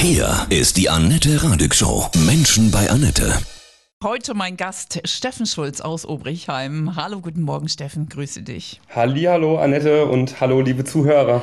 Hier ist die Annette Radig Show. Menschen bei Annette. Heute mein Gast Steffen Schulz aus Obrichheim. Hallo, guten Morgen, Steffen. Grüße dich. Hallo, Annette und hallo, liebe Zuhörer.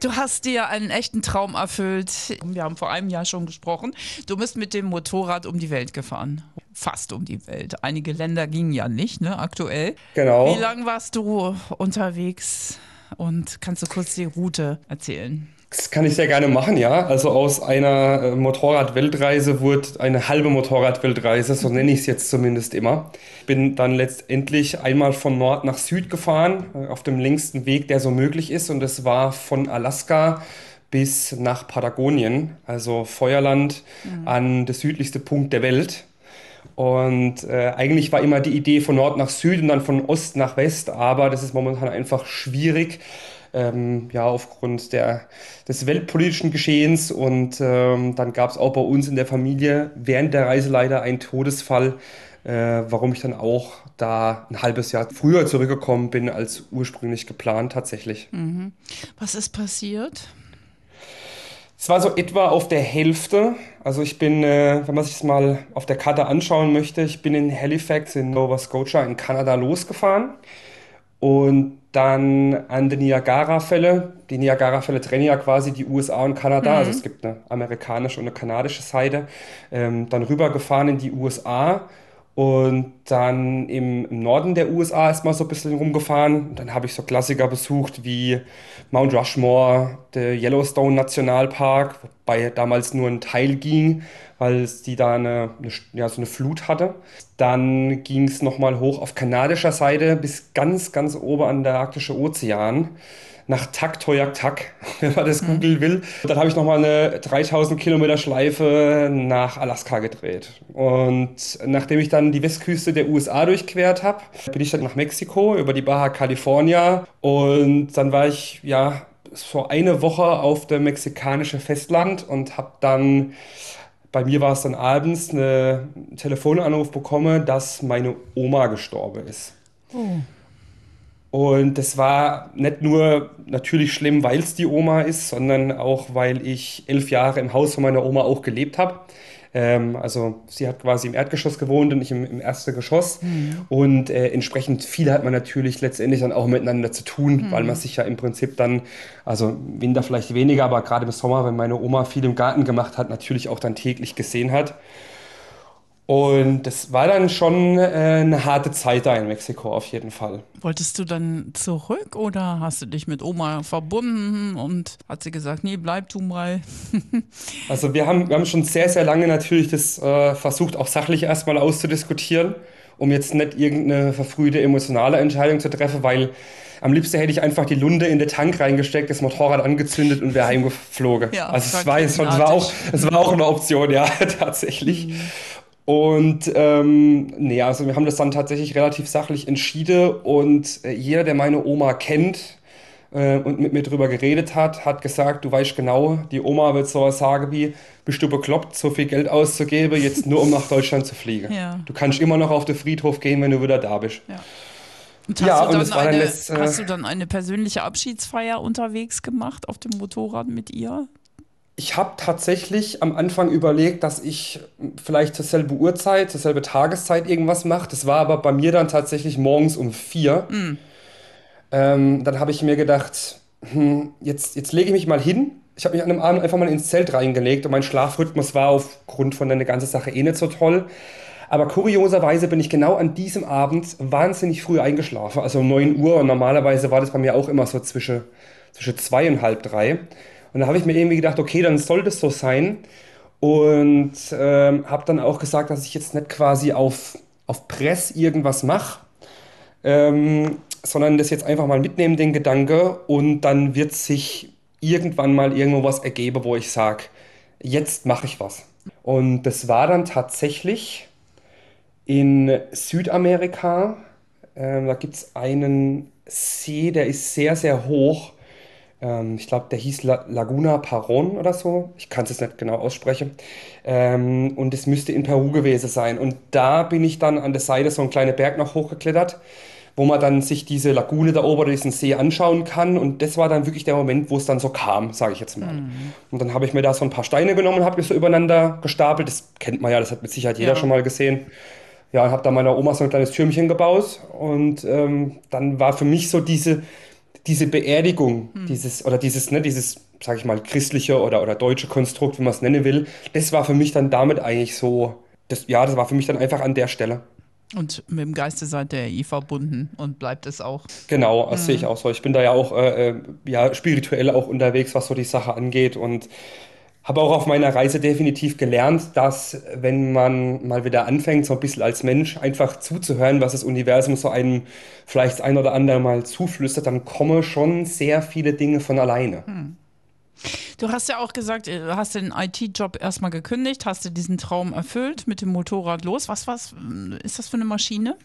Du hast dir einen echten Traum erfüllt. Wir haben vor einem Jahr schon gesprochen. Du bist mit dem Motorrad um die Welt gefahren. Fast um die Welt. Einige Länder gingen ja nicht, ne, aktuell. Genau. Wie lange warst du unterwegs? Und kannst du kurz die Route erzählen? Das kann ich sehr gerne machen, ja. Also aus einer äh, Motorrad-Weltreise wurde eine halbe Motorrad-Weltreise, so nenne ich es jetzt zumindest immer. Ich bin dann letztendlich einmal von Nord nach Süd gefahren, äh, auf dem längsten Weg, der so möglich ist. Und das war von Alaska bis nach Patagonien, also Feuerland, mhm. an der südlichste Punkt der Welt. Und äh, eigentlich war immer die Idee von Nord nach Süd und dann von Ost nach West, aber das ist momentan einfach schwierig ähm, ja, aufgrund der, des weltpolitischen Geschehens. Und ähm, dann gab es auch bei uns in der Familie während der Reise leider einen Todesfall, äh, warum ich dann auch da ein halbes Jahr früher zurückgekommen bin als ursprünglich geplant tatsächlich. Mhm. Was ist passiert? Es war so etwa auf der Hälfte. Also ich bin, äh, wenn man sich das mal auf der Karte anschauen möchte, ich bin in Halifax in Nova Scotia in Kanada losgefahren und dann an den Niagara-Fälle. Die Niagara-Fälle trennen ja quasi die USA und Kanada. Also mhm. Also es gibt eine amerikanische und eine kanadische Seite. Ähm, dann rübergefahren in die USA und dann im, im Norden der USA erstmal so ein bisschen rumgefahren. Dann habe ich so Klassiker besucht wie Mount Rushmore, der Yellowstone Nationalpark, wobei damals nur ein Teil ging, weil es die da eine, eine ja, so eine Flut hatte. Dann ging es nochmal hoch auf kanadischer Seite bis ganz, ganz oben an der Arktische Ozean nach Tak Toyak Tak, wenn man das mhm. googeln will. Dann habe ich nochmal eine 3000 Kilometer Schleife nach Alaska gedreht. Und nachdem ich dann die Westküste der USA durchquert habe, bin ich dann nach Mexiko über die Baja California. Und dann war ich ja so eine Woche auf dem mexikanischen Festland und habe dann bei mir war es dann abends einen Telefonanruf bekommen, dass meine Oma gestorben ist. Oh. Und das war nicht nur natürlich schlimm, weil es die Oma ist, sondern auch, weil ich elf Jahre im Haus von meiner Oma auch gelebt habe. Ähm, also sie hat quasi im Erdgeschoss gewohnt und ich im, im ersten Geschoss. Mhm. Und äh, entsprechend viel hat man natürlich letztendlich dann auch miteinander zu tun, mhm. weil man sich ja im Prinzip dann, also Winter vielleicht weniger, aber gerade im Sommer, wenn meine Oma viel im Garten gemacht hat, natürlich auch dann täglich gesehen hat. Und das war dann schon äh, eine harte Zeit da in Mexiko auf jeden Fall. Wolltest du dann zurück oder hast du dich mit Oma verbunden und hat sie gesagt, nee, bleib du mal? also wir haben, wir haben schon sehr, sehr lange natürlich das äh, versucht, auch sachlich erstmal auszudiskutieren, um jetzt nicht irgendeine verfrühte emotionale Entscheidung zu treffen, weil am liebsten hätte ich einfach die Lunde in den Tank reingesteckt, das Motorrad angezündet und wäre heimgeflogen. Ja, also es war, es, war auch, es war auch eine Option, ja, tatsächlich. Mhm. Und ähm, nee, also wir haben das dann tatsächlich relativ sachlich entschieden und äh, jeder, der meine Oma kennt äh, und mit mir drüber geredet hat, hat gesagt, du weißt genau, die Oma wird so sagen wie, bist du bekloppt, so viel Geld auszugeben, jetzt nur um nach Deutschland zu fliegen. Ja. Du kannst immer noch auf den Friedhof gehen, wenn du wieder da bist. Ja. Und hast, ja, du, dann eine, jetzt, äh, hast du dann eine persönliche Abschiedsfeier unterwegs gemacht auf dem Motorrad mit ihr? Ich habe tatsächlich am Anfang überlegt, dass ich vielleicht zur selben Uhrzeit, zur selben Tageszeit irgendwas mache. Das war aber bei mir dann tatsächlich morgens um vier. Mm. Ähm, dann habe ich mir gedacht, hm, jetzt, jetzt lege ich mich mal hin. Ich habe mich an einem Abend einfach mal ins Zelt reingelegt und mein Schlafrhythmus war aufgrund von der ganzen Sache eh nicht so toll. Aber kurioserweise bin ich genau an diesem Abend wahnsinnig früh eingeschlafen, also um 9 Uhr. Und normalerweise war das bei mir auch immer so zwischen, zwischen zwei und halb drei. Und da habe ich mir irgendwie gedacht, okay, dann soll das so sein. Und ähm, habe dann auch gesagt, dass ich jetzt nicht quasi auf, auf Press irgendwas mache, ähm, sondern das jetzt einfach mal mitnehmen, den Gedanke. Und dann wird sich irgendwann mal irgendwo was ergeben, wo ich sage, jetzt mache ich was. Und das war dann tatsächlich in Südamerika. Ähm, da gibt es einen See, der ist sehr, sehr hoch. Ähm, ich glaube, der hieß La Laguna Paron oder so. Ich kann es jetzt nicht genau aussprechen. Ähm, und es müsste in Peru gewesen sein. Und da bin ich dann an der Seite so einen kleinen Berg noch hochgeklettert, wo man dann sich diese Lagune da oben oder diesen See anschauen kann. Und das war dann wirklich der Moment, wo es dann so kam, sage ich jetzt mal. Mhm. Und dann habe ich mir da so ein paar Steine genommen und habe die so übereinander gestapelt. Das kennt man ja, das hat mit Sicherheit jeder ja. schon mal gesehen. Ja, habe da meiner Oma so ein kleines Türmchen gebaut. Und ähm, dann war für mich so diese, diese Beerdigung, mhm. dieses, oder dieses, ne, dieses, sag ich mal, christliche oder, oder deutsche Konstrukt, wie man es nennen will, das war für mich dann damit eigentlich so, das, ja, das war für mich dann einfach an der Stelle. Und mit dem Geiste seid ihr I verbunden und bleibt es auch. Genau, das mhm. sehe ich auch so. Ich bin da ja auch äh, äh, ja, spirituell auch unterwegs, was so die Sache angeht und habe auch auf meiner Reise definitiv gelernt, dass wenn man mal wieder anfängt, so ein bisschen als Mensch einfach zuzuhören, was das Universum so einem vielleicht ein oder andere Mal zuflüstert, dann kommen schon sehr viele Dinge von alleine. Mhm. Du hast ja auch gesagt, äh, du hast den IT-Job erstmal gekündigt, hast du diesen Traum erfüllt mit dem Motorrad los. Was, was ist das für eine Maschine?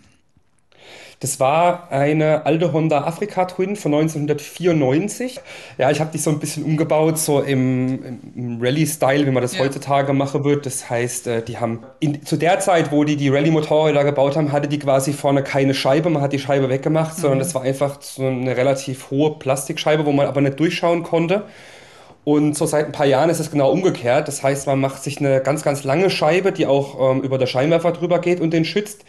Das war eine alte Honda Afrika Twin von 1994. Ja, ich habe die so ein bisschen umgebaut, so im, im Rallye-Style, wie man das ja. heutzutage machen wird. Das heißt, äh, die haben in, zu der Zeit, wo die die Rallye-Motorräder gebaut haben, hatte die quasi vorne keine Scheibe. Man hat die Scheibe weggemacht, mhm. sondern das war einfach so eine relativ hohe Plastikscheibe, wo man aber nicht durchschauen konnte. Und so seit ein paar Jahren ist es genau umgekehrt. Das heißt, man macht sich eine ganz, ganz lange Scheibe, die auch ähm, über der Scheinwerfer drüber geht und den schützt.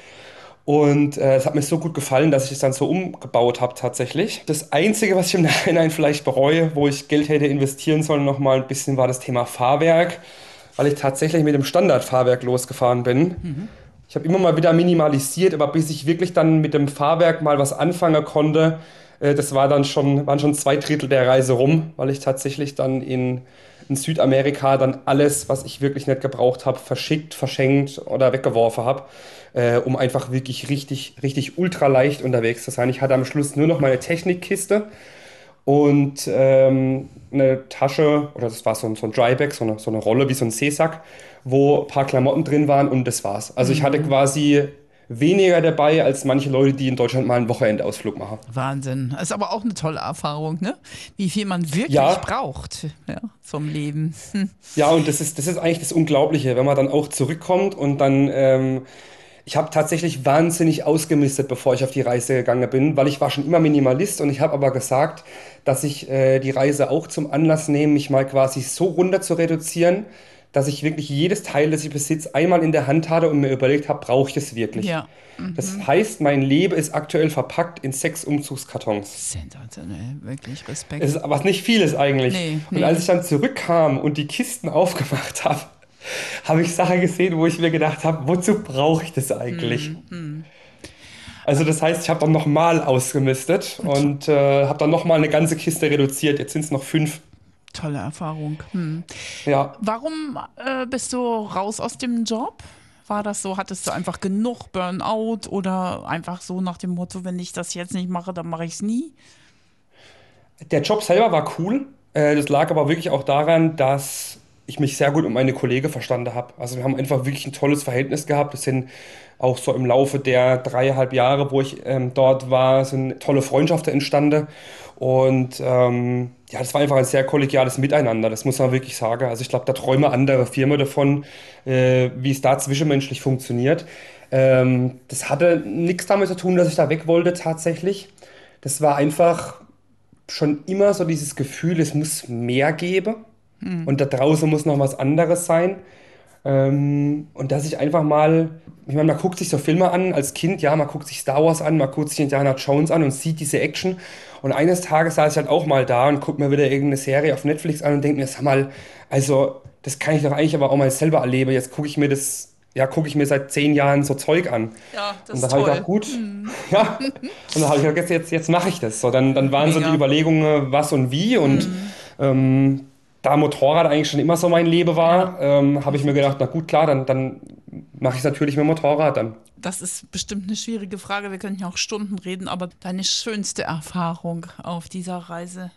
Und äh, es hat mir so gut gefallen, dass ich es dann so umgebaut habe tatsächlich. Das Einzige, was ich im Nachhinein vielleicht bereue, wo ich Geld hätte investieren sollen, nochmal ein bisschen, war das Thema Fahrwerk, weil ich tatsächlich mit dem Standardfahrwerk losgefahren bin. Mhm. Ich habe immer mal wieder minimalisiert, aber bis ich wirklich dann mit dem Fahrwerk mal was anfangen konnte, äh, das war dann schon, waren schon zwei Drittel der Reise rum, weil ich tatsächlich dann in, in Südamerika dann alles, was ich wirklich nicht gebraucht habe, verschickt, verschenkt oder weggeworfen habe, äh, um einfach wirklich richtig, richtig ultra leicht unterwegs zu sein. Ich hatte am Schluss nur noch meine Technikkiste und ähm, eine Tasche, oder das war so ein, so ein Dryback, so eine, so eine Rolle wie so ein Seesack, wo ein paar Klamotten drin waren und das war's. Also ich hatte mhm. quasi weniger dabei als manche Leute, die in Deutschland mal einen Wochenendausflug machen. Wahnsinn. Das ist aber auch eine tolle Erfahrung, ne? Wie viel man wirklich ja. braucht ja, zum Leben. Hm. Ja, und das ist, das ist eigentlich das Unglaubliche, wenn man dann auch zurückkommt und dann. Ähm, ich habe tatsächlich wahnsinnig ausgemistet, bevor ich auf die Reise gegangen bin, weil ich war schon immer Minimalist und ich habe aber gesagt, dass ich äh, die Reise auch zum Anlass nehme, mich mal quasi so runter zu reduzieren, dass ich wirklich jedes Teil, das ich besitze, einmal in der Hand hatte und mir überlegt habe, brauche ich das wirklich? Ja. Mhm. Das heißt, mein Leben ist aktuell verpackt in sechs Umzugskartons. Sensationell, wirklich Respekt. Es ist aber nicht vieles eigentlich. Nee, nee. Und als ich dann zurückkam und die Kisten aufgemacht habe, habe ich Sachen gesehen, wo ich mir gedacht habe, wozu brauche ich das eigentlich? Mhm. Also das heißt, ich habe dann nochmal ausgemistet und äh, habe dann nochmal eine ganze Kiste reduziert. Jetzt sind es noch fünf. Tolle Erfahrung. Hm. Ja. Warum äh, bist du raus aus dem Job? War das so? Hattest du einfach genug Burnout oder einfach so nach dem Motto, wenn ich das jetzt nicht mache, dann mache ich es nie? Der Job selber war cool. Äh, das lag aber wirklich auch daran, dass ich mich sehr gut mit meine Kollegen verstanden habe. Also wir haben einfach wirklich ein tolles Verhältnis gehabt. Es sind auch so im Laufe der dreieinhalb Jahre, wo ich ähm, dort war, sind tolle Freundschaften entstanden. Und ähm, ja, das war einfach ein sehr kollegiales Miteinander, das muss man wirklich sagen. Also ich glaube, da träumen andere Firmen davon, äh, wie es da zwischenmenschlich funktioniert. Ähm, das hatte nichts damit zu tun, dass ich da weg wollte tatsächlich. Das war einfach schon immer so dieses Gefühl, es muss mehr geben mhm. und da draußen muss noch was anderes sein. Ähm, und dass ich einfach mal, ich meine, man guckt sich so Filme an als Kind, ja, man guckt sich Star Wars an, man guckt sich Indiana Jones an und sieht diese Action. Und eines Tages saß ich halt auch mal da und gucke mir wieder irgendeine Serie auf Netflix an und denke mir, sag mal, also das kann ich doch eigentlich aber auch mal selber erleben. Jetzt gucke ich mir das ja, gucke ich mir seit zehn Jahren so Zeug an. Ja, das und dann habe ich gedacht, gut, mhm. ja. Und dann habe ich gedacht, jetzt, jetzt, jetzt mache ich das. So, dann, dann waren Mega. so die Überlegungen, was und wie. Und mhm. ähm, da Motorrad eigentlich schon immer so mein Leben war, ähm, habe ich mir gedacht, na gut, klar, dann, dann mache ich es natürlich mit Motorrad dann. Das ist bestimmt eine schwierige Frage. Wir können ja auch Stunden reden, aber deine schönste Erfahrung auf dieser Reise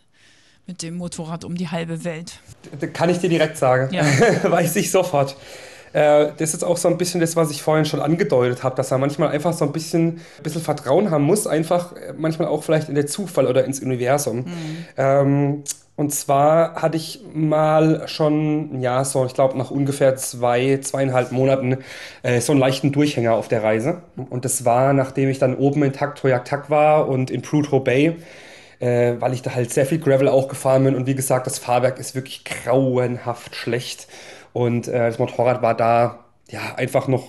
mit dem Motorrad um die halbe Welt? Das kann ich dir direkt sagen. Ja. Weiß ich sofort. Äh, das ist auch so ein bisschen das, was ich vorhin schon angedeutet habe, dass er manchmal einfach so ein bisschen, ein bisschen Vertrauen haben muss, einfach manchmal auch vielleicht in den Zufall oder ins Universum. Mhm. Ähm, Und zwar hatte ich mal schon, ja, so, ich glaube, nach ungefähr zwei, zweieinhalb Monaten äh, so einen leichten Durchhänger auf der Reise. Und das war, nachdem ich dann oben in Taktoyak Tak war und in Prudhoe Bay, äh, weil ich da halt sehr viel Gravel auch gefahren bin. Und wie gesagt, das Fahrwerk ist wirklich grauenhaft schlecht. Und äh, das Motorrad war da, ja, einfach noch.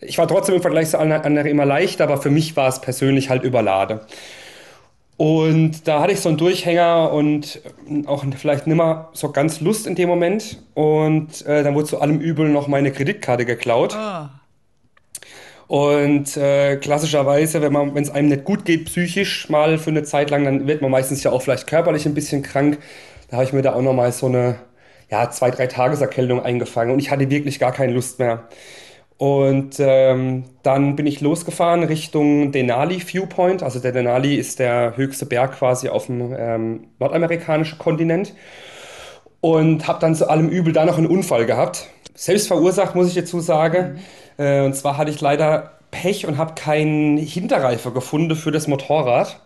Ich war trotzdem im Vergleich zu anderen immer leicht, aber für mich war es persönlich halt überlade. Und da hatte ich so einen Durchhänger und auch vielleicht nimmer so ganz Lust in dem Moment. Und äh, dann wurde zu allem Übel noch meine Kreditkarte geklaut. Ah. Und äh, klassischerweise, wenn man, wenn es einem nicht gut geht, psychisch mal für eine Zeit lang, dann wird man meistens ja auch vielleicht körperlich ein bisschen krank. Da habe ich mir da auch noch mal so eine ja, zwei, drei Tageserkältung eingefangen und ich hatte wirklich gar keine Lust mehr. Und ähm, dann bin ich losgefahren Richtung Denali Viewpoint. Also der Denali ist der höchste Berg quasi auf dem ähm, nordamerikanischen Kontinent. Und habe dann zu allem Übel da noch einen Unfall gehabt. Selbst verursacht, muss ich dazu sagen. Mhm. Äh, und zwar hatte ich leider Pech und habe keinen Hinterreifer gefunden für das Motorrad.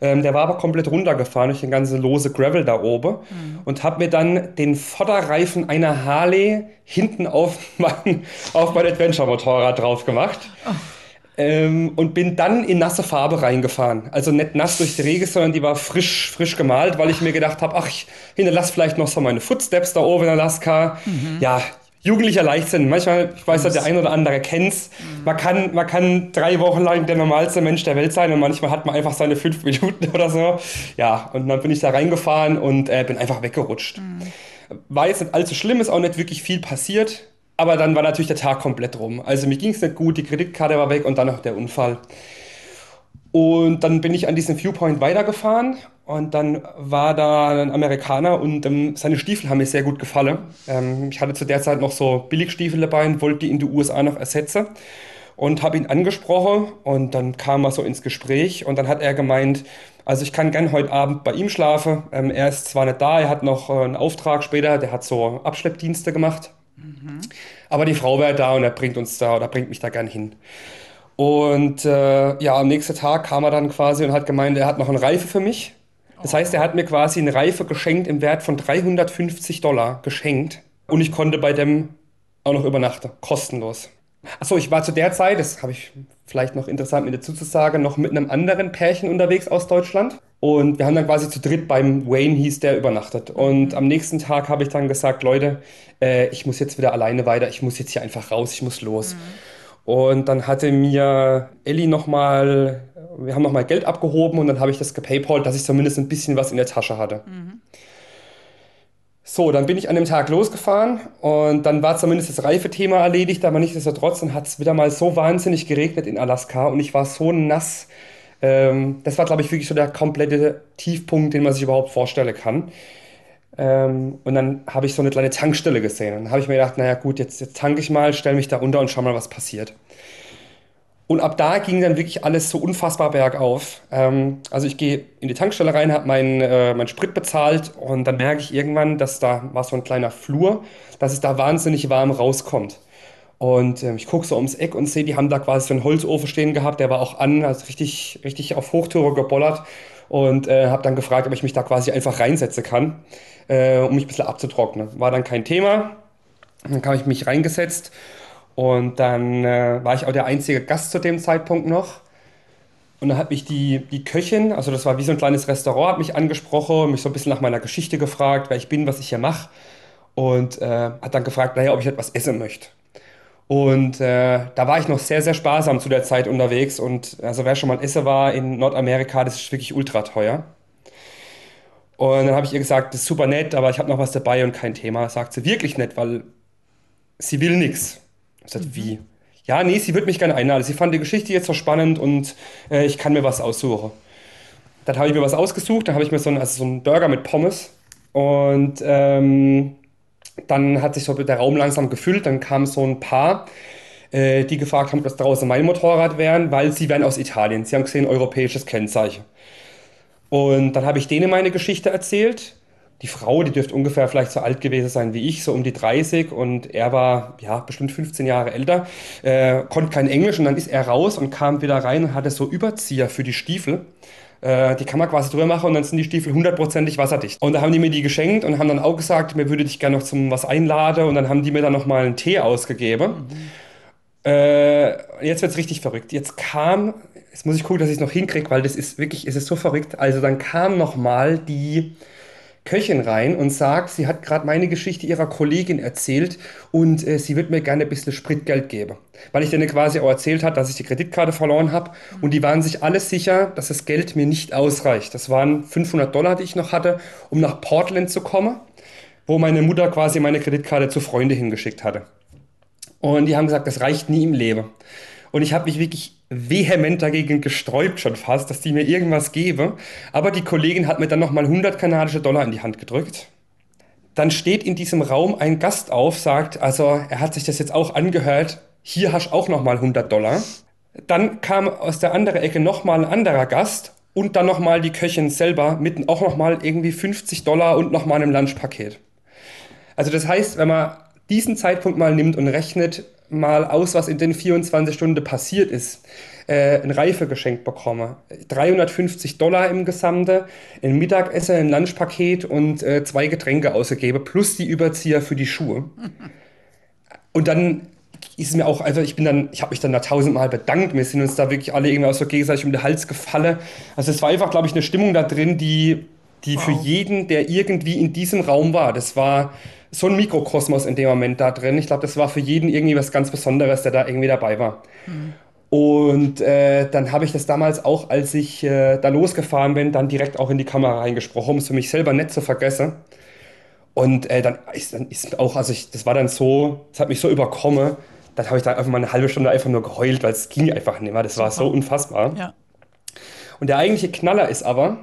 Ähm, der war aber komplett runtergefahren durch den ganzen lose Gravel da oben mhm. und habe mir dann den Vorderreifen einer Harley hinten auf mein, auf mein Adventure-Motorrad drauf gemacht. Oh. Ähm, und bin dann in nasse Farbe reingefahren. Also nicht nass durch die Rege, sondern die war frisch, frisch gemalt, weil ich mir gedacht habe, ach, ich hinterlasse vielleicht noch so meine Footsteps da oben in Alaska. Mhm. Ja, jugendlicher Leichtsinn. Manchmal, ich weiß, dass der ein oder andere kennt's. Mhm. Man kann, man kann drei Wochen lang der normalste Mensch der Welt sein und manchmal hat man einfach seine fünf Minuten oder so. Ja, und dann bin ich da reingefahren und äh, bin einfach weggerutscht. Mhm. War jetzt nicht allzu schlimm, ist auch nicht wirklich viel passiert. Aber dann war natürlich der Tag komplett rum. Also mir ging es nicht gut, die Kreditkarte war weg und dann noch der Unfall. Und dann bin ich an diesem Viewpoint weitergefahren und dann war da ein Amerikaner und ähm, seine Stiefel haben mir sehr gut gefallen. Ähm, ich hatte zu der Zeit noch so Billigstiefel dabei und wollte die in die USA noch ersetzen. Und habe ihn angesprochen und dann kam er so ins Gespräch und dann hat er gemeint, also ich kann gern heute Abend bei ihm schlafen. Ähm, er ist zwar nicht da, er hat noch äh, einen Auftrag später, der hat so Abschleppdienste gemacht. Mhm. Aber die Frau wäre da und er bringt uns da oder bringt mich da gern hin. Und äh, ja, am nächsten Tag kam er dann quasi und hat gemeint, er hat noch einen Reife für mich. Das heißt, er hat mir quasi eine Reife geschenkt im Wert von 350 Dollar geschenkt. Und ich konnte bei dem auch noch übernachten, kostenlos. Achso, ich war zu der Zeit, das habe ich vielleicht noch interessant mit dazu zu sagen, noch mit einem anderen Pärchen unterwegs aus Deutschland. Und wir haben dann quasi zu dritt beim Wayne hieß der übernachtet. Und am nächsten Tag habe ich dann gesagt, Leute, äh, ich muss jetzt wieder alleine weiter, ich muss jetzt hier einfach raus, ich muss los. Mhm. Und dann hatte mir Ellie nochmal wir haben nochmal Geld abgehoben und dann habe ich das gepaypalt, dass ich zumindest ein bisschen was in der Tasche hatte. Mhm. So, dann bin ich an dem Tag losgefahren und dann war zumindest das Reifethema erledigt, aber nichtsdestotrotz, dann hat es wieder mal so wahnsinnig geregnet in Alaska und ich war so nass. Ähm, das war, glaube ich, wirklich so der komplette Tiefpunkt, den man sich überhaupt vorstellen kann. Ähm, und dann habe ich so eine kleine Tankstelle gesehen. Und dann habe ich mir gedacht, naja gut, jetzt, jetzt tanke ich mal, stelle mich da runter und schau mal, was passiert. Und ab da ging dann wirklich alles so unfassbar bergauf. Ähm, also ich gehe in die Tankstelle rein, habe meinen äh, mein Sprit bezahlt und dann merke ich irgendwann, dass da war so ein kleiner Flur, dass es da wahnsinnig warm rauskommt. Und äh, ich gucke so ums Eck und sehe, die haben da quasi so einen Holzofen stehen gehabt, der war auch an, also richtig, richtig auf Hochtüre gebollert. Und äh, habe dann gefragt, ob ich mich da quasi einfach reinsetzen kann, äh, um mich ein bisschen abzutrocknen. War dann kein Thema. Dann habe ich mich reingesetzt und dann äh, war ich auch der einzige Gast zu dem Zeitpunkt noch. Und dann hat mich die, die Köchin, also das war wie so ein kleines Restaurant, hat mich angesprochen, mich so ein bisschen nach meiner Geschichte gefragt, wer ich bin, was ich hier mache. Und äh, hat dann gefragt, naja, ob ich etwas essen möchte. Und äh, da war ich noch sehr, sehr sparsam zu der Zeit unterwegs. Und also wer schon mal Essen war in Nordamerika, das ist wirklich ultra teuer. Und dann habe ich ihr gesagt, das ist super nett, aber ich habe noch was dabei und kein Thema. Sagt sie, wirklich nett, weil sie will nichts. Ich sagte, mhm. wie? Ja, nee, sie würde mich gerne einladen. Sie fand die Geschichte jetzt so spannend und äh, ich kann mir was aussuchen. Dann habe ich mir was ausgesucht, dann habe ich mir so einen, also so einen Burger mit Pommes und ähm, dann hat sich so der Raum langsam gefüllt. Dann kam so ein Paar, äh, die gefragt haben, ob das draußen mein Motorrad wären, weil sie wären aus Italien. Sie haben gesehen, europäisches Kennzeichen. Und dann habe ich denen meine Geschichte erzählt die Frau, die dürfte ungefähr vielleicht so alt gewesen sein wie ich, so um die 30 und er war ja bestimmt 15 Jahre älter, äh, konnte kein Englisch und dann ist er raus und kam wieder rein und hatte so Überzieher für die Stiefel. Äh, die kann man quasi drüber machen und dann sind die Stiefel hundertprozentig wasserdicht. Und da haben die mir die geschenkt und haben dann auch gesagt, mir würde dich gerne noch zum was einladen und dann haben die mir dann nochmal einen Tee ausgegeben. Mhm. Äh, jetzt wird es richtig verrückt. Jetzt kam, jetzt muss ich gucken, dass ich es noch hinkriege, weil das ist wirklich, es ist so verrückt. Also dann kam nochmal die Köchin rein und sagt, sie hat gerade meine Geschichte ihrer Kollegin erzählt und äh, sie wird mir gerne ein bisschen Spritgeld geben. Weil ich denen quasi auch erzählt habe, dass ich die Kreditkarte verloren habe und die waren sich alle sicher, dass das Geld mir nicht ausreicht. Das waren 500 Dollar, die ich noch hatte, um nach Portland zu kommen, wo meine Mutter quasi meine Kreditkarte zu Freunde hingeschickt hatte. Und die haben gesagt, das reicht nie im Leben. Und ich habe mich wirklich vehement dagegen gesträubt schon fast, dass die mir irgendwas gebe. Aber die Kollegin hat mir dann nochmal 100 kanadische Dollar in die Hand gedrückt. Dann steht in diesem Raum ein Gast auf, sagt, also er hat sich das jetzt auch angehört, hier hast auch nochmal 100 Dollar. Dann kam aus der anderen Ecke nochmal ein anderer Gast und dann nochmal die Köchin selber mit auch nochmal irgendwie 50 Dollar und nochmal einem Lunchpaket. Also das heißt, wenn man diesen Zeitpunkt mal nimmt und rechnet, mal aus, was in den 24 Stunden passiert ist, äh, ein Reifegeschenk bekomme. 350 Dollar im Gesamte, ein Mittagessen, ein Lunchpaket und äh, zwei Getränke ausgegebe, plus die Überzieher für die Schuhe. Und dann ist mir auch einfach, ich bin dann, ich habe mich dann da tausendmal bedankt. Wir sind uns da wirklich alle irgendwie auch so gegenseitig um den Hals gefallen. Also es war einfach, glaube ich, eine Stimmung da drin, die, die wow. für jeden, der irgendwie in diesem Raum war, das war so ein Mikrokosmos in dem Moment da drin. Ich glaube, das war für jeden irgendwie was ganz Besonderes, der da irgendwie dabei war. Mhm. Und äh, dann habe ich das damals auch, als ich äh, da losgefahren bin, dann direkt auch in die Kamera reingesprochen, um es für mich selber nicht zu vergessen. Und äh, dann ist, dann ist auch, also ich, das war dann so, das hat mich so überkommen, dann habe ich da einfach mal eine halbe Stunde einfach nur geheult, weil es ging einfach nicht mehr. Das war so unfassbar. Ja. Und der eigentliche Knaller ist aber,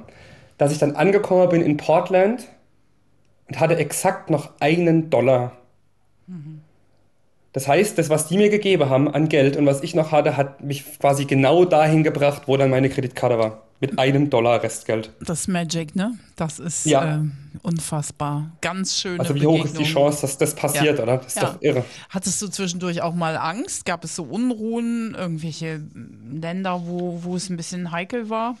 dass ich dann angekommen bin in Portland und hatte exakt noch einen Dollar. Mhm. Das heißt, das, was die mir gegeben haben an Geld und was ich noch hatte, hat mich quasi genau dahin gebracht, wo dann meine Kreditkarte war. Mit einem Dollar Restgeld. Das ist Magic, ne? Das ist ja. äh, unfassbar. Ganz schön. Also wie hoch ist die Chance, dass das passiert, ja. oder? Das ist ja. doch irre. Hattest du zwischendurch auch mal Angst? Gab es so Unruhen, irgendwelche Länder, wo, wo es ein bisschen heikel war?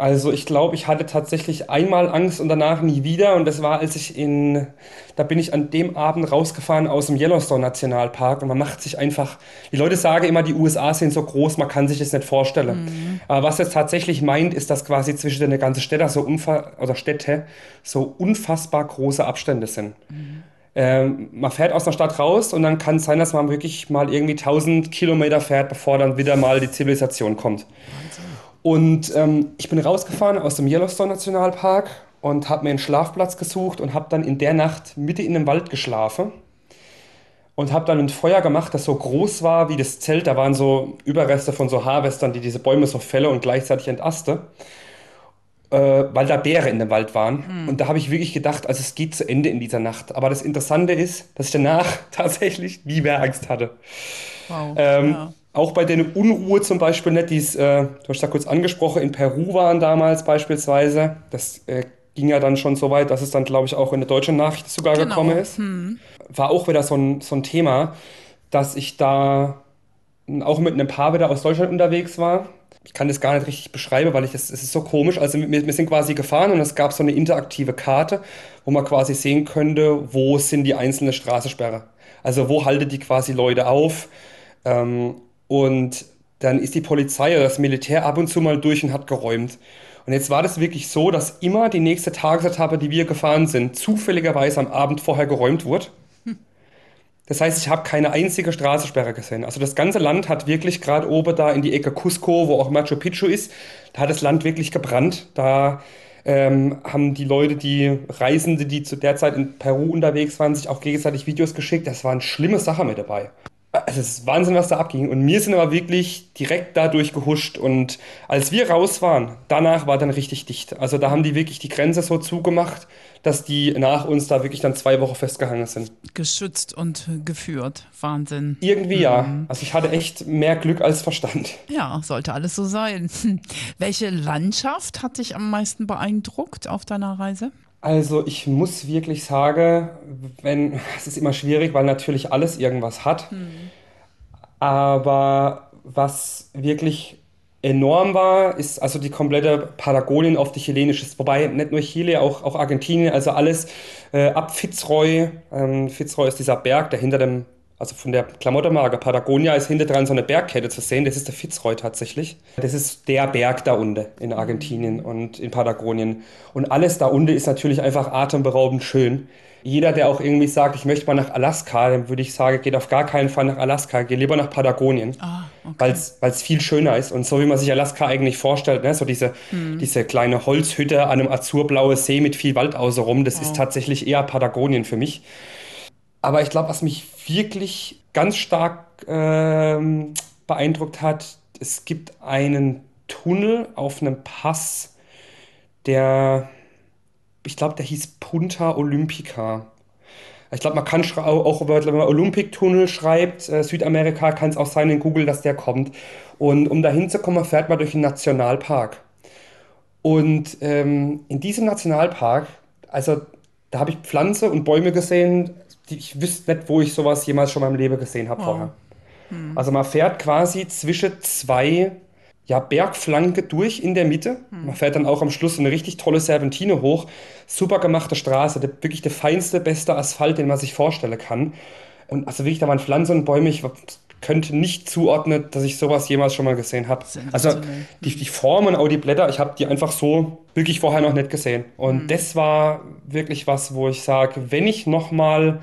Also ich glaube, ich hatte tatsächlich einmal Angst und danach nie wieder. Und das war, als ich in, da bin ich an dem Abend rausgefahren aus dem Yellowstone Nationalpark und man macht sich einfach, die Leute sagen immer, die USA sind so groß, man kann sich das nicht vorstellen. Mhm. Aber was es tatsächlich meint, ist, dass quasi zwischen den ganzen Städten so oder Städte so unfassbar große Abstände sind. Mhm. Ähm, man fährt aus einer Stadt raus und dann kann es sein, dass man wirklich mal irgendwie 1000 Kilometer fährt, bevor dann wieder mal die Zivilisation kommt. Wahnsinn. Und ähm, ich bin rausgefahren aus dem Yellowstone Nationalpark und habe mir einen Schlafplatz gesucht und habe dann in der Nacht mitten in einem Wald geschlafen und habe dann ein Feuer gemacht, das so groß war wie das Zelt. Da waren so Überreste von so Harvestern, die diese Bäume so fälle und gleichzeitig entaste, äh, weil da Bären in dem Wald waren. Mhm. Und da habe ich wirklich gedacht, also es geht zu Ende in dieser Nacht. Aber das Interessante ist, dass ich danach tatsächlich nie mehr Angst hatte. Wow. Ähm, ja auch bei der Unruhe zum Beispiel, nicht, die's, äh, du hast da kurz angesprochen, in Peru waren damals beispielsweise, das äh, ging ja dann schon so weit, dass es dann, glaube ich, auch in der deutschen Nachricht sogar genau. gekommen ist. Hm. War auch wieder so ein, so ein Thema, dass ich da auch mit einem Paar wieder aus Deutschland unterwegs war. Ich kann das gar nicht richtig beschreiben, weil ich das, es ist so komisch. Also wir, wir sind quasi gefahren und es gab so eine interaktive Karte, wo man quasi sehen könnte, wo sind die einzelnen Straßensperre. Also wo haltet die quasi Leute auf. Ähm, und dann ist die Polizei oder das Militär ab und zu mal durch und hat geräumt. Und jetzt war das wirklich so, dass immer die nächste Tagesetappe, die wir gefahren sind, zufälligerweise am Abend vorher geräumt wurde. Das heißt, ich habe keine einzige Straßensperre gesehen. Also das ganze Land hat wirklich gerade oben da in die Ecke Cusco, wo auch Machu Picchu ist, da hat das Land wirklich gebrannt. Da ähm, haben die Leute, die Reisende, die zu der Zeit in Peru unterwegs waren, sich auch gegenseitig Videos geschickt. Das waren schlimme Sachen mit dabei es ist Wahnsinn, was da abging. Und wir sind aber wirklich direkt dadurch gehuscht. Und als wir raus waren, danach war dann richtig dicht. Also da haben die wirklich die Grenze so zugemacht, dass die nach uns da wirklich dann zwei Wochen festgehangen sind. Geschützt und geführt. Wahnsinn. Irgendwie mhm. ja. Also ich hatte echt mehr Glück als Verstand. Ja, sollte alles so sein. Welche Landschaft hat dich am meisten beeindruckt auf deiner Reise? Also ich muss wirklich sagen, wenn es ist immer schwierig, weil natürlich alles irgendwas hat. Mhm. Aber was wirklich enorm war, ist also die komplette Patagonien auf die chilenische, wobei nicht nur Chile, auch, auch Argentinien, also alles äh, ab Fitzroy. Ähm, Fitzroy ist dieser Berg, der hinter dem also von der Klamottenmarke Patagonia ist hinter dran so eine Bergkette zu sehen. Das ist der Fitzroy tatsächlich. Das ist der Berg da unten in Argentinien und in Patagonien. Und alles da unten ist natürlich einfach atemberaubend schön. Jeder, der auch irgendwie sagt, ich möchte mal nach Alaska, dann würde ich sagen, geht auf gar keinen Fall nach Alaska, geh lieber nach Patagonien, ah, okay. weil es viel schöner ist. Und so wie man sich Alaska eigentlich vorstellt, ne? so diese, hm. diese kleine Holzhütte an einem azurblauen See mit viel Wald außenrum, das oh. ist tatsächlich eher Patagonien für mich. Aber ich glaube, was mich wirklich ganz stark ähm, beeindruckt hat, es gibt einen Tunnel auf einem Pass, der, ich glaube, der hieß Punta Olympica. Ich glaube, man kann auch, wenn man Olympic-Tunnel schreibt, äh, Südamerika, kann es auch sein in Google, dass der kommt. Und um da hinzukommen, fährt man durch einen Nationalpark. Und ähm, in diesem Nationalpark, also da habe ich Pflanze und Bäume gesehen, ich wüsste nicht, wo ich sowas jemals schon in meinem Leben gesehen habe oh. vorher. Hm. Also man fährt quasi zwischen zwei ja, Bergflanke durch in der Mitte. Hm. Man fährt dann auch am Schluss eine richtig tolle Serpentine hoch. Super gemachte Straße, der, wirklich der feinste, beste Asphalt, den man sich vorstellen kann. Und also wirklich, da waren Pflanzen und Bäume. Ich könnte nicht zuordnen, dass ich sowas jemals schon mal gesehen habe. Also die, die Formen, auch die Blätter, ich habe die einfach so wirklich vorher noch nicht gesehen. Und mhm. das war wirklich was, wo ich sage, wenn ich noch mal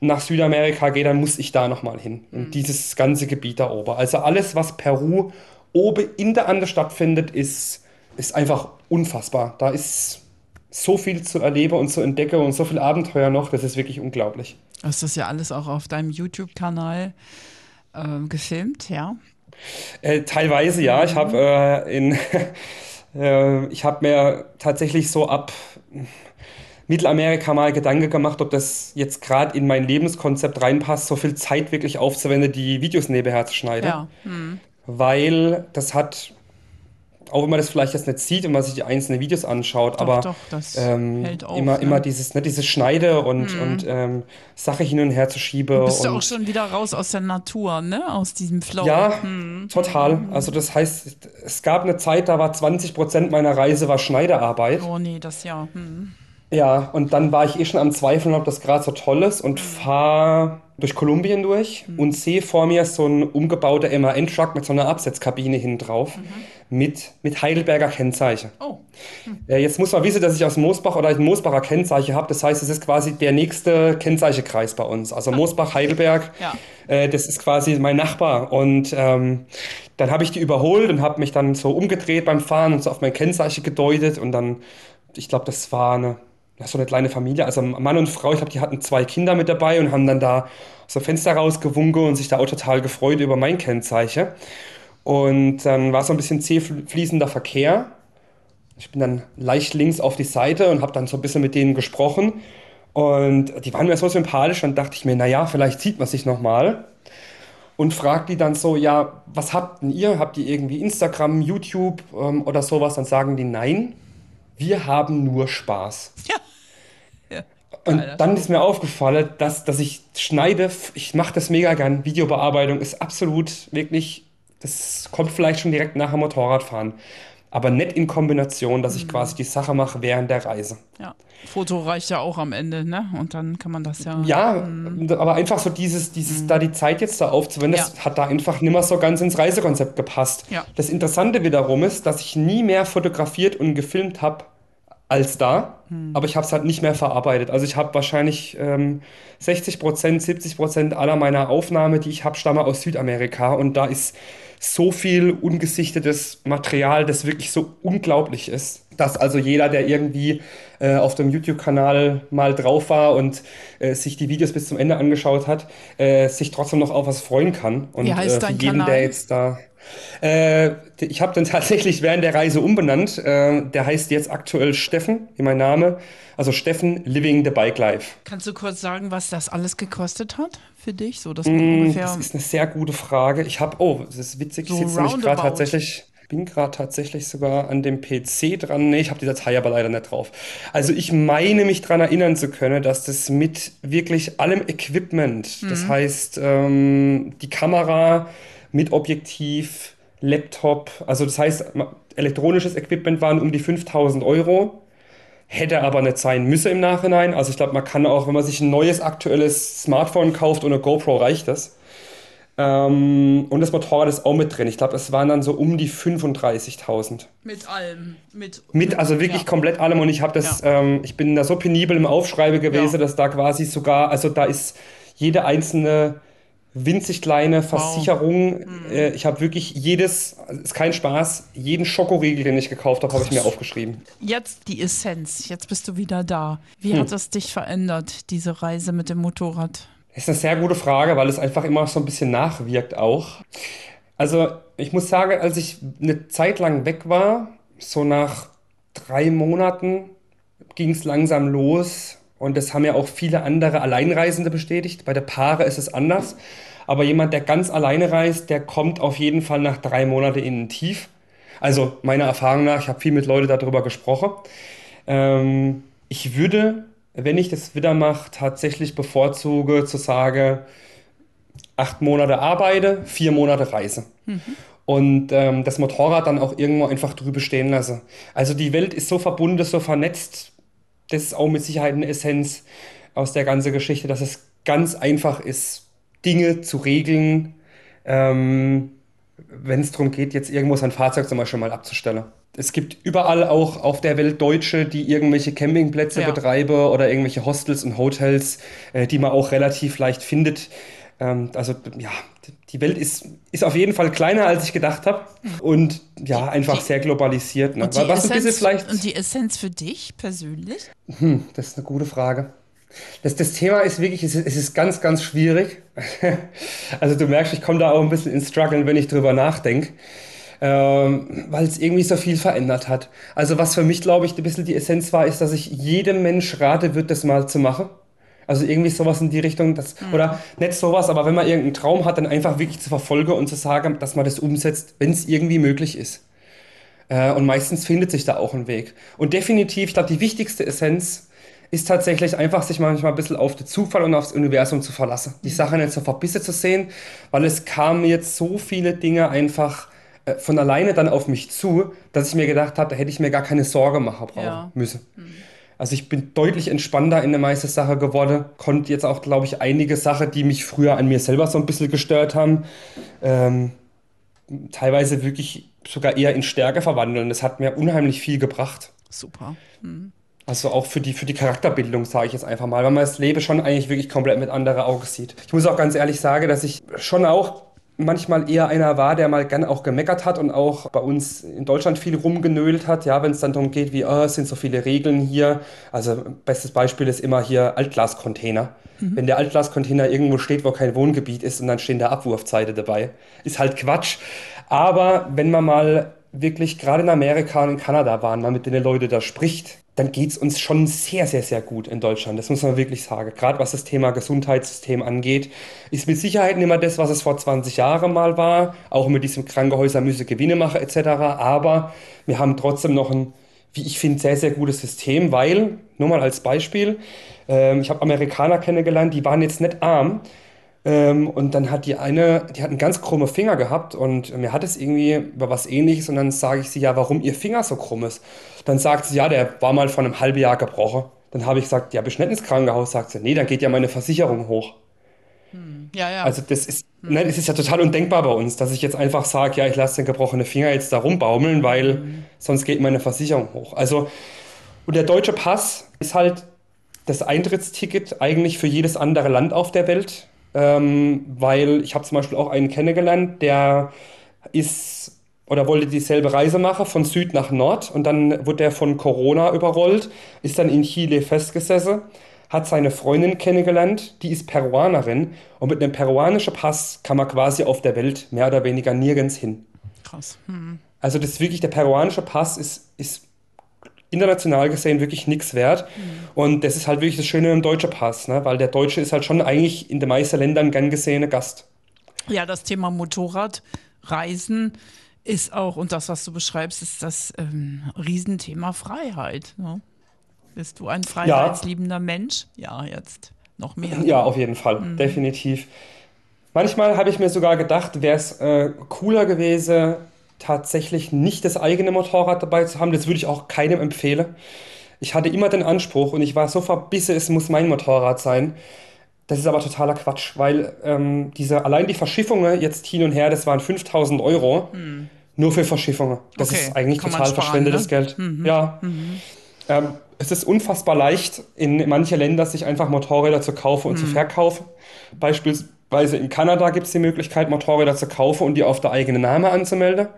nach Südamerika gehe, dann muss ich da noch mal hin. Mhm. In dieses ganze Gebiet da oben. Also alles, was Peru oben in der Ande stattfindet, ist, ist einfach unfassbar. Da ist so viel zu erleben und zu entdecken und so viel Abenteuer noch, das ist wirklich unglaublich. Das ist ja alles auch auf deinem YouTube-Kanal äh, gefilmt, ja? Äh, teilweise ja. Ich habe äh, in äh, ich habe mir tatsächlich so ab Mittelamerika mal Gedanken gemacht, ob das jetzt gerade in mein Lebenskonzept reinpasst, so viel Zeit wirklich aufzuwenden, die Videos nebenher zu schneiden. Ja. Hm. Weil das hat auch wenn man das vielleicht jetzt nicht sieht, wenn man sich die einzelnen Videos anschaut, doch, aber doch, ähm, auf, immer, ne? immer dieses, ne, dieses Schneide und, mhm. und ähm, Sache hin und her zu schieben. Du bist du auch schon wieder raus aus der Natur, ne? Aus diesem Flow. Ja, mhm. total. Mhm. Also das heißt, es gab eine Zeit, da war 20 Prozent meiner Reise war Schneidearbeit. Oh nee, das ja. Mhm. Ja, und dann war ich eh schon am Zweifeln, ob das gerade so toll ist und mhm. fahre durch Kolumbien durch mhm. und sehe vor mir so ein umgebauter MAN-Truck mit so einer Absetzkabine hinten drauf mhm. Mit, mit Heidelberger Kennzeichen. Oh. Hm. Äh, jetzt muss man wissen, dass ich aus Moosbach oder ein Moosbacher Kennzeichen habe. Das heißt, es ist quasi der nächste Kennzeichenkreis bei uns. Also ah. Moosbach, Heidelberg, ja. äh, das ist quasi mein Nachbar. Und ähm, dann habe ich die überholt und habe mich dann so umgedreht beim Fahren und so auf mein Kennzeichen gedeutet. Und dann, ich glaube, das war eine so eine kleine Familie, also Mann und Frau, ich glaube, die hatten zwei Kinder mit dabei und haben dann da so Fenster rausgewunken und sich da auch total gefreut über mein Kennzeichen. Und dann war so ein bisschen zäh fließender Verkehr. Ich bin dann leicht links auf die Seite und habe dann so ein bisschen mit denen gesprochen. Und die waren mir so sympathisch, dann dachte ich mir, naja, vielleicht sieht man sich nochmal. Und fragt die dann so, ja, was habt denn ihr? Habt ihr irgendwie Instagram, YouTube ähm, oder sowas? Dann sagen die, nein, wir haben nur Spaß. Ja. ja. Und dann ist mir aufgefallen, dass, dass ich schneide, ich mache das mega gern. Videobearbeitung ist absolut wirklich, das kommt vielleicht schon direkt nach dem Motorradfahren. Aber nicht in Kombination, dass ich mhm. quasi die Sache mache während der Reise. Ja. Foto reicht ja auch am Ende, ne? Und dann kann man das ja. Ja, mhm. aber einfach so dieses, dieses, mhm. da die Zeit jetzt da aufzuwenden, ja. das hat da einfach nicht mehr so ganz ins Reisekonzept gepasst. Ja. Das Interessante wiederum ist, dass ich nie mehr fotografiert und gefilmt habe als da, hm. aber ich habe es halt nicht mehr verarbeitet. Also ich habe wahrscheinlich ähm, 60 Prozent, 70 Prozent aller meiner Aufnahmen, die ich habe, stammen aus Südamerika und da ist so viel ungesichtetes Material, das wirklich so unglaublich ist, dass also jeder, der irgendwie äh, auf dem YouTube-Kanal mal drauf war und äh, sich die Videos bis zum Ende angeschaut hat, äh, sich trotzdem noch auf was freuen kann. Und Wie heißt äh, dein jeden, Kanal? der jetzt da äh, ich habe den tatsächlich während der Reise umbenannt. Äh, der heißt jetzt aktuell Steffen, wie mein Name. Also Steffen Living the Bike Life. Kannst du kurz sagen, was das alles gekostet hat für dich? So, dass mm, ungefähr das ist eine sehr gute Frage. Ich habe, oh, das ist witzig, so ich sitze nämlich gerade tatsächlich bin gerade tatsächlich sogar an dem PC dran. Nee, ich habe die Datei aber leider nicht drauf. Also ich meine mich daran erinnern zu können, dass das mit wirklich allem Equipment, mhm. das heißt ähm, die Kamera mit Objektiv, Laptop, also das heißt, elektronisches Equipment waren um die 5000 Euro, hätte aber nicht sein müssen im Nachhinein. Also ich glaube, man kann auch, wenn man sich ein neues aktuelles Smartphone kauft und eine GoPro reicht das. Ähm, und das Motorrad ist auch mit drin. Ich glaube, es waren dann so um die 35.000. Mit allem. Mit, mit also wirklich ja. komplett allem. Und ich habe das, ja. ähm, ich bin da so penibel im Aufschreiben gewesen, ja. dass da quasi sogar, also da ist jede einzelne winzig kleine Versicherung. Wow. Mhm. Äh, ich habe wirklich jedes, ist kein Spaß, jeden Schokoriegel, den ich gekauft habe, habe ich mir aufgeschrieben. Jetzt die Essenz, jetzt bist du wieder da. Wie hm. hat es dich verändert, diese Reise mit dem Motorrad? Das ist eine sehr gute Frage, weil es einfach immer so ein bisschen nachwirkt auch. Also ich muss sagen, als ich eine Zeit lang weg war, so nach drei Monaten ging es langsam los und das haben ja auch viele andere Alleinreisende bestätigt. Bei der Paare ist es anders. Aber jemand, der ganz alleine reist, der kommt auf jeden Fall nach drei Monaten in ein Tief. Also meiner Erfahrung nach, ich habe viel mit Leuten darüber gesprochen. Ähm, ich würde wenn ich das wieder mache, tatsächlich bevorzuge zu sagen, acht Monate arbeite, vier Monate reise. Mhm. Und ähm, das Motorrad dann auch irgendwo einfach drüber stehen lasse. Also die Welt ist so verbunden, so vernetzt. Das ist auch mit Sicherheit eine Essenz aus der ganzen Geschichte, dass es ganz einfach ist, Dinge zu regeln, ähm, wenn es darum geht, jetzt irgendwo sein Fahrzeug zum Beispiel mal abzustellen es gibt überall auch auf der Welt Deutsche, die irgendwelche Campingplätze ja. betreiben oder irgendwelche Hostels und Hotels, äh, die man auch relativ leicht findet. Ähm, also ja, die Welt ist, ist auf jeden Fall kleiner, als ich gedacht habe und ja, einfach sehr globalisiert. Ne? Und, die Was Essenz, vielleicht, und die Essenz für dich persönlich? Hm, das ist eine gute Frage. Das, das Thema ist wirklich, es ist, es ist ganz, ganz schwierig. also du merkst, ich komme da auch ein bisschen ins Struggle, wenn ich drüber nachdenke ähm, weil es irgendwie so viel verändert hat. Also was für mich, glaube ich, ein bisschen die Essenz war, ist, dass ich jedem Mensch rate, wird das mal zu machen. Also irgendwie sowas in die Richtung, dass, mhm. oder nicht sowas, aber wenn man irgendeinen Traum hat, dann einfach wirklich zu verfolgen und zu sagen, dass man das umsetzt, wenn es irgendwie möglich ist. Äh, und meistens findet sich da auch ein Weg. Und definitiv, ich glaube, die wichtigste Essenz ist tatsächlich einfach, sich manchmal ein bisschen auf den Zufall und aufs Universum zu verlassen. Die mhm. Sache nicht so verbisse zu sehen, weil es kamen jetzt so viele Dinge einfach äh, von alleine dann auf mich zu, dass ich mir gedacht habe, da hätte ich mir gar keine Sorge machen brauchen ja. müssen. Mhm. Also ich bin deutlich entspannter in der meisten Sache geworden, konnte jetzt auch, glaube ich, einige Sachen, die mich früher an mir selber so ein bisschen gestört haben, ähm, teilweise wirklich sogar eher in Stärke verwandeln. Das hat mir unheimlich viel gebracht. Super. Mhm. Also auch für die, für die Charakterbildung, sage ich jetzt einfach mal, weil man das Leben schon eigentlich wirklich komplett mit anderen Augen sieht. Ich muss auch ganz ehrlich sagen, dass ich schon auch manchmal eher einer war, der mal gern auch gemeckert hat und auch bei uns in Deutschland viel rumgenölt hat, ja, wenn es dann darum geht, wie, oh, es sind so viele Regeln hier. Also bestes Beispiel ist immer hier Altglascontainer. Mhm. Wenn der Altglascontainer irgendwo steht, wo kein Wohngebiet ist und dann stehen da Abwurfzeiten dabei, ist halt Quatsch. Aber wenn man mal wirklich gerade in Amerika und in Kanada waren, mal mit den Leuten da spricht, dann geht es uns schon sehr, sehr, sehr gut in Deutschland. Das muss man wirklich sagen. Gerade was das Thema Gesundheitssystem angeht, ist mit Sicherheit nicht mehr das, was es vor 20 Jahren mal war. Auch mit diesem Krankenhäuser müsse Gewinne machen etc. Aber wir haben trotzdem noch ein, wie ich finde, sehr, sehr gutes System, weil, nur mal als Beispiel, äh, ich habe Amerikaner kennengelernt, die waren jetzt nicht arm, ähm, und dann hat die eine, die hat einen ganz krummen Finger gehabt und mir hat es irgendwie über was ähnliches und dann sage ich sie, ja, warum ihr Finger so krumm ist. Dann sagt sie, ja, der war mal vor einem halben Jahr gebrochen. Dann habe ich gesagt, ja, bist nicht ins Krankenhaus? Sagt sie, nee, dann geht ja meine Versicherung hoch. Hm. Ja, ja. Also das ist, hm. ne, das ist ja total undenkbar bei uns, dass ich jetzt einfach sage, ja, ich lasse den gebrochenen Finger jetzt da rumbaumeln, weil hm. sonst geht meine Versicherung hoch. Also, und der deutsche Pass ist halt das Eintrittsticket eigentlich für jedes andere Land auf der Welt ähm, weil ich habe zum Beispiel auch einen kennengelernt, der ist oder wollte dieselbe Reise machen von Süd nach Nord und dann wurde er von Corona überrollt, ist dann in Chile festgesessen, hat seine Freundin kennengelernt, die ist Peruanerin und mit einem peruanischen Pass kann man quasi auf der Welt mehr oder weniger nirgends hin. Krass. Hm. Also das ist wirklich, der peruanische Pass ist, ist international gesehen wirklich nichts wert. Mhm. Und das ist halt wirklich das Schöne im deutschen Pass, ne? weil der Deutsche ist halt schon eigentlich in den meisten Ländern gern gesehene Gast. Ja, das Thema Motorradreisen ist auch, und das, was du beschreibst, ist das ähm, Riesenthema Freiheit. Ne? Bist du ein freiheitsliebender ja. Mensch? Ja, jetzt noch mehr. Ja, auf jeden Fall, mhm. definitiv. Manchmal habe ich mir sogar gedacht, wäre es äh, cooler gewesen, tatsächlich nicht das eigene Motorrad dabei zu haben. Das würde ich auch keinem empfehlen. Ich hatte immer den Anspruch und ich war so verbissen, es muss mein Motorrad sein. Das ist aber totaler Quatsch, weil ähm, diese, allein die Verschiffungen jetzt hin und her, das waren 5000 Euro. Hm. Nur für Verschiffungen. Das okay. ist eigentlich Kann total sparen, verschwendetes ne? Geld. Mhm. Ja. Mhm. Ähm, es ist unfassbar leicht, in manche Länder sich einfach Motorräder zu kaufen und mhm. zu verkaufen. Beispielsweise in Kanada gibt es die Möglichkeit, Motorräder zu kaufen und die auf der eigenen Name anzumelden.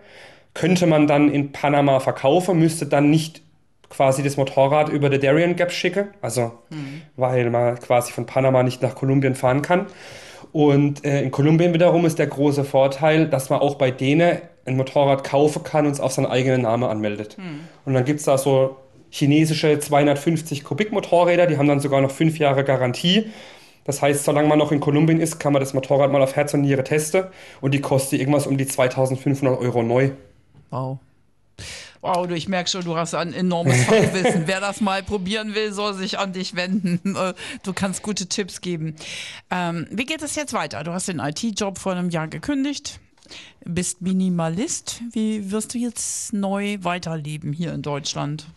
Könnte man dann in Panama verkaufen, müsste dann nicht quasi das Motorrad über der Darien Gap schicken, also mhm. weil man quasi von Panama nicht nach Kolumbien fahren kann. Und äh, in Kolumbien wiederum ist der große Vorteil, dass man auch bei denen ein Motorrad kaufen kann und es auf seinen eigenen Namen anmeldet. Mhm. Und dann gibt es da so chinesische 250 Kubik Motorräder, die haben dann sogar noch fünf Jahre Garantie. Das heißt, solange man noch in Kolumbien ist, kann man das Motorrad mal auf Herz und Niere testen und die kostet irgendwas um die 2500 Euro neu. Wow. Wow, du, ich merke schon, du hast ein enormes Fachwissen. Wer das mal probieren will, soll sich an dich wenden. Du kannst gute Tipps geben. Ähm, wie geht es jetzt weiter? Du hast den IT-Job vor einem Jahr gekündigt, bist Minimalist. Wie wirst du jetzt neu weiterleben hier in Deutschland?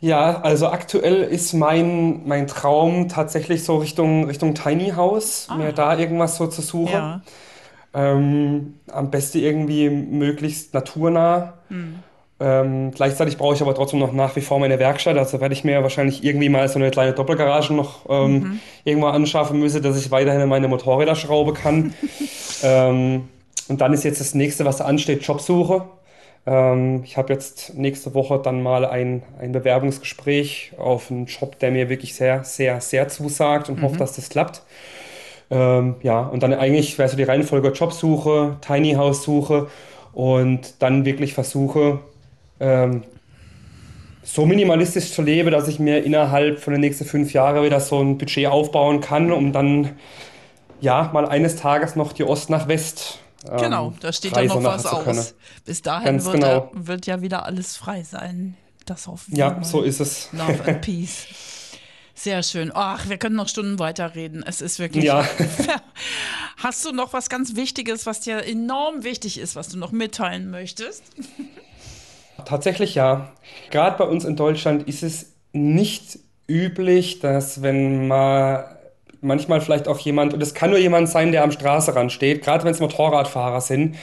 Ja, also aktuell ist mein, mein Traum tatsächlich so Richtung, Richtung Tiny House, ah. mir da irgendwas so zu suchen. Ja. Ähm, am besten irgendwie möglichst naturnah. Hm. Ähm, gleichzeitig brauche ich aber trotzdem noch nach wie vor meine Werkstatt. Also werde ich mir wahrscheinlich irgendwie mal so eine kleine Doppelgarage noch ähm, mhm. irgendwo anschaffen müssen, dass ich weiterhin meine Motorräder schrauben kann. ähm, und dann ist jetzt das nächste, was ansteht, Jobsuche. Ähm, ich habe jetzt nächste Woche dann mal ein, ein Bewerbungsgespräch auf einen Job, der mir wirklich sehr, sehr, sehr zusagt und mhm. hoffe, dass das klappt. Ähm, ja, und dann eigentlich wäre so die Reihenfolge Jobsuche, Tiny House Suche und dann wirklich versuche, ähm, so minimalistisch zu leben, dass ich mir innerhalb von den nächsten fünf Jahren wieder so ein Budget aufbauen kann, um dann ja mal eines Tages noch die Ost nach West. Ähm, genau, da steht ja noch was aus. Bis dahin wird, genau. er, wird, ja wieder alles frei sein. Das hoffen wir. Ja, so ist es. Love and Peace. Sehr schön. Ach, wir können noch Stunden weiterreden. Es ist wirklich. Ja. Hast du noch was ganz Wichtiges, was dir enorm wichtig ist, was du noch mitteilen möchtest? Tatsächlich ja. Gerade bei uns in Deutschland ist es nicht üblich, dass wenn man manchmal vielleicht auch jemand, und es kann nur jemand sein, der am Straßenrand steht, gerade wenn es Motorradfahrer sind,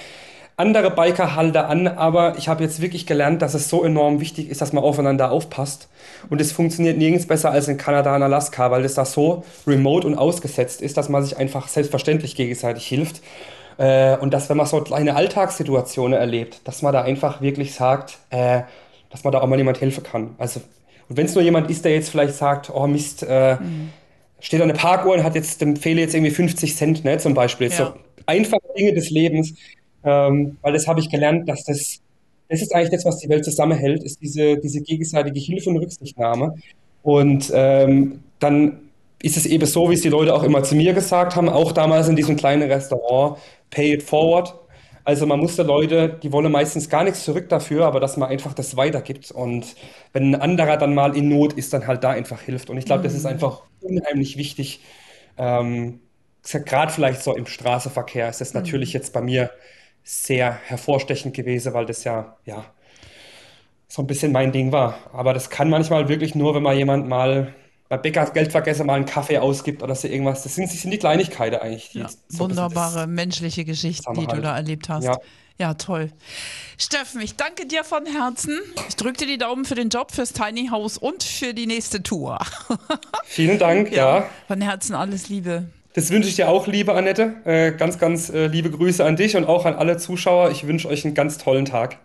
andere Biker halten an, aber ich habe jetzt wirklich gelernt, dass es so enorm wichtig ist, dass man aufeinander aufpasst. Und es funktioniert nirgends besser als in Kanada und Alaska, weil es da so remote und ausgesetzt ist, dass man sich einfach selbstverständlich gegenseitig hilft. Äh, und dass, wenn man so kleine Alltagssituationen erlebt, dass man da einfach wirklich sagt, äh, dass man da auch mal jemand helfen kann. Also, und wenn es nur jemand ist, der jetzt vielleicht sagt, oh Mist, äh, mhm. Steht an der Parkuhr und hat jetzt, dem fehle jetzt irgendwie 50 Cent, ne, zum Beispiel. Ja. So einfache Dinge des Lebens, ähm, weil das habe ich gelernt, dass das, das ist eigentlich das, was die Welt zusammenhält, ist diese, diese gegenseitige Hilfe und Rücksichtnahme. Und ähm, dann ist es eben so, wie es die Leute auch immer zu mir gesagt haben, auch damals in diesem kleinen Restaurant, pay it forward. Also man muss der Leute, die wollen meistens gar nichts zurück dafür, aber dass man einfach das weitergibt. Und wenn ein anderer dann mal in Not ist, dann halt da einfach hilft. Und ich glaube, das ist mhm. einfach unheimlich wichtig. Ähm, Gerade vielleicht so im Straßenverkehr ist das mhm. natürlich jetzt bei mir sehr hervorstechend gewesen, weil das ja, ja, so ein bisschen mein Ding war. Aber das kann manchmal wirklich nur, wenn man jemand mal bei Bäcker Geld vergessen, mal einen Kaffee ausgibt oder so irgendwas. Das sind, das sind die Kleinigkeiten eigentlich. Die ja, so wunderbare menschliche Geschichten, die du da erlebt hast. Ja. ja. toll. Steffen, ich danke dir von Herzen. Ich drücke dir die Daumen für den Job, fürs Tiny House und für die nächste Tour. Vielen Dank, ja. ja. Von Herzen alles Liebe. Das wünsche ich dir auch, liebe Annette. Äh, ganz, ganz äh, liebe Grüße an dich und auch an alle Zuschauer. Ich wünsche euch einen ganz tollen Tag.